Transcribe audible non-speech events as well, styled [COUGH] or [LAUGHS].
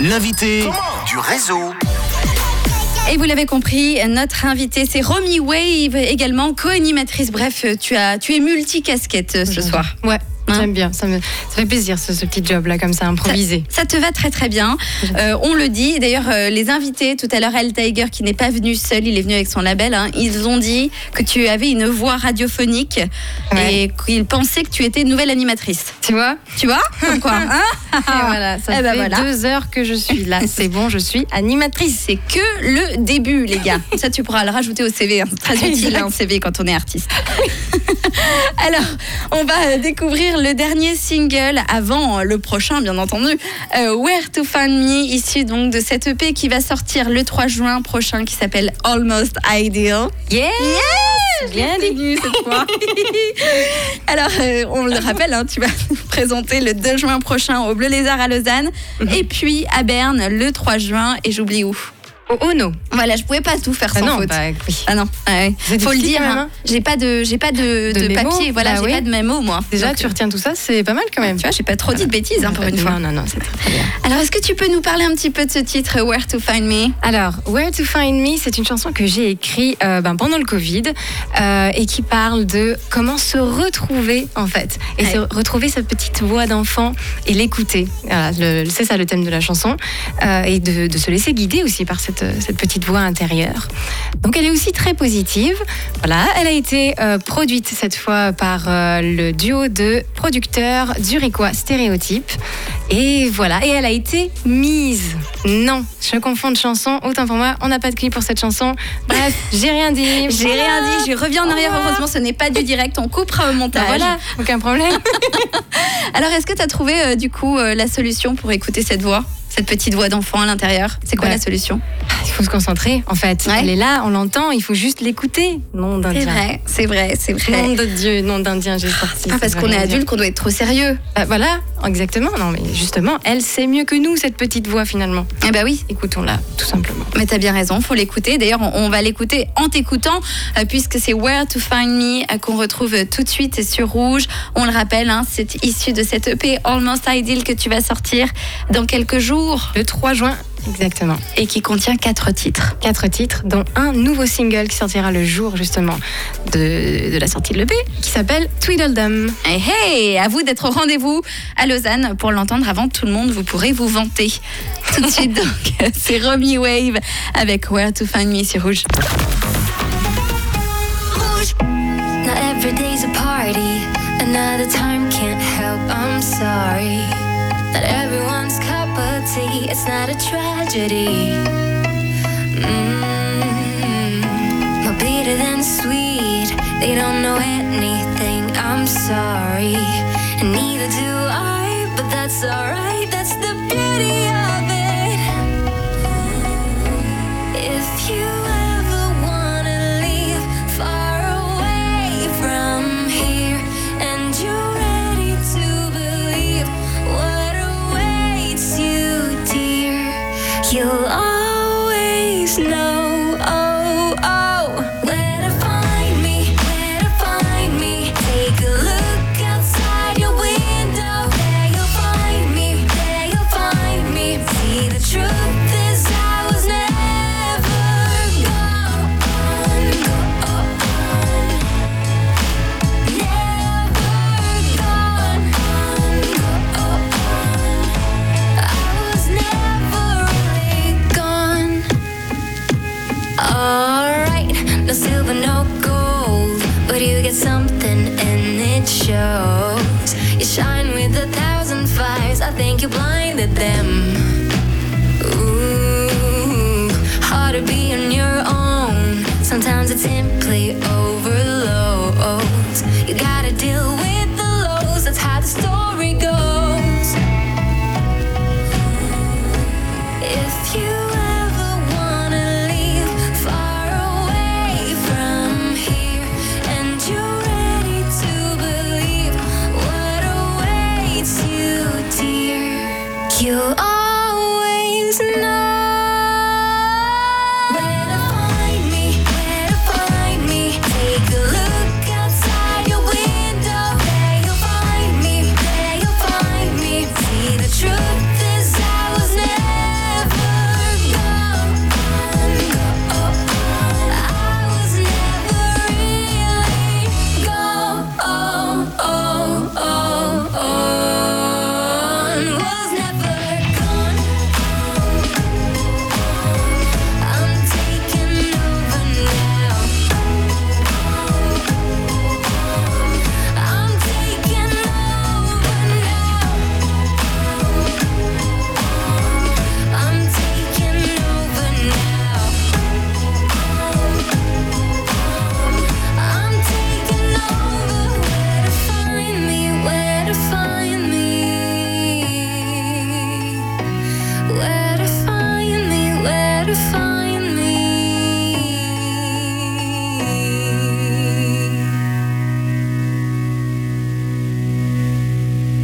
L'invité du réseau. Et vous l'avez compris, notre invitée, c'est Romy Wave, également co-animatrice. Bref, tu, as, tu es multicasquette euh, ce soir. Ouais. Hein J'aime bien, ça me ça fait plaisir ce, ce petit job là comme ça improvisé. Ça te va très très bien. Euh, on le dit. D'ailleurs, euh, les invités, tout à l'heure, El Tiger, qui n'est pas venu seul, il est venu avec son label. hein, ils ont dit que tu avais une voix radiophonique Ouais. et qu'ils pensaient que tu étais une nouvelle animatrice. Tu vois? Tu vois? Comme quoi hein? [LAUGHS] Et voilà, ça Eh fait ben voilà. deux heures que je suis là. [LAUGHS] C'est bon, je suis animatrice. C'est que le début, les gars. Ça, tu pourras le rajouter au CV. hein. C'est très [LAUGHS] utile, un CV, quand on est artiste. [LAUGHS] Alors, on va découvrir le dernier single avant le prochain, bien entendu. euh, Where to Find Me, issu donc de cette EP qui va sortir le 3 juin prochain, qui s'appelle Almost Ideal. Yeah Yes Bien dit cette fois. [LAUGHS] Alors, euh, on le rappelle, hein, tu vas nous [LAUGHS] présenter le 2 juin prochain au Bleu Lézard à Lausanne, Mhm. et puis à Berne le 3 juin, et j'oublie où. Oh, oh non. Voilà, je pouvais pas tout faire Ah sans non, faute. bah oui. Ah non, ah ouais. Faut le dire. hein. J'ai pas de, j'ai pas de, De de mémo papier. Voilà, Bah j'ai oui. pas de mémo moi. Déjà, Donc, tu retiens tout ça, c'est pas mal quand même. tu vois, j'ai pas trop dit de bêtises hein, pour une fois. Non, non, non, c'est très bien. Alors, est-ce que tu peux nous parler un petit peu de ce titre, Where to Find Me? Alors, Where to Find Me, c'est une chanson que j'ai écrite euh, ben, pendant le Covid euh, et qui parle de comment se retrouver en fait et Ouais. se retrouver sa petite voix d'enfant et l'écouter. Voilà, c'est ça le thème de la chanson euh, et de, de se laisser guider aussi par cette, cette petite voix intérieure. Donc, elle est aussi très positive. Voilà, elle a été euh, produite cette fois par euh, le duo de producteurs zurichois Stéréotype. Et voilà, et elle a été mise. Non, je confonds de chanson. Autant pour moi, on n'a pas de clip pour cette chanson. Bref, j'ai rien dit. [LAUGHS] J'ai rien dit, je reviens en arrière. Voilà. Heureusement, ce n'est pas du direct, on coupera au Bah montage. voilà, aucun problème. [LAUGHS] Alors, est-ce que tu as trouvé euh, du coup euh, la solution pour écouter cette voix? Cette petite voix d'enfant à l'intérieur, c'est quoi Ouais. la solution Il faut se concentrer, en fait. Ouais. Elle est là, on l'entend, il faut juste l'écouter. Nom C'est d'Indien. vrai, c'est vrai, c'est vrai. Nom de Dieu, nom d'Indien, j'ai sorti. Pas ça parce qu'on est adulte qu'on doit être trop sérieux. Bah, voilà, exactement. Non, mais justement, elle sait mieux que nous, cette petite voix, finalement. Eh ben oui, Écoutons-la, tout simplement. Mais t'as bien raison, faut l'écouter. D'ailleurs, on, on va l'écouter en t'écoutant, euh, puisque c'est Where to Find Me euh, qu'on retrouve euh, tout de suite sur Rouge. On le rappelle, hein, c'est issu de cette EP Almost Ideal que tu vas sortir dans quelques jours Le 3 juin, exactement. et qui contient quatre titres. quatre titres, dont un nouveau single qui sortira le jour justement de, de la sortie de l'EP, qui s'appelle Tweedledum. Hey, hey, à vous d'être au rendez-vous à Lausanne pour l'entendre avant tout le monde. Vous pourrez vous vanter. [LAUGHS] Tout de suite, donc, c'est Romy Wave avec Where to Find Me sur Rouge. Not every day's a party. Another time can't help, I'm sorry. It's not a tragedy. Mm, more bitter than sweet, they don't know anything, I'm sorry. And neither do I, but that's alright, that's the beauty of it. Always know. Get something and it shows. You shine with a thousand fires, I think you blinded them. Ooh, hard to be on your own. Sometimes it simply was never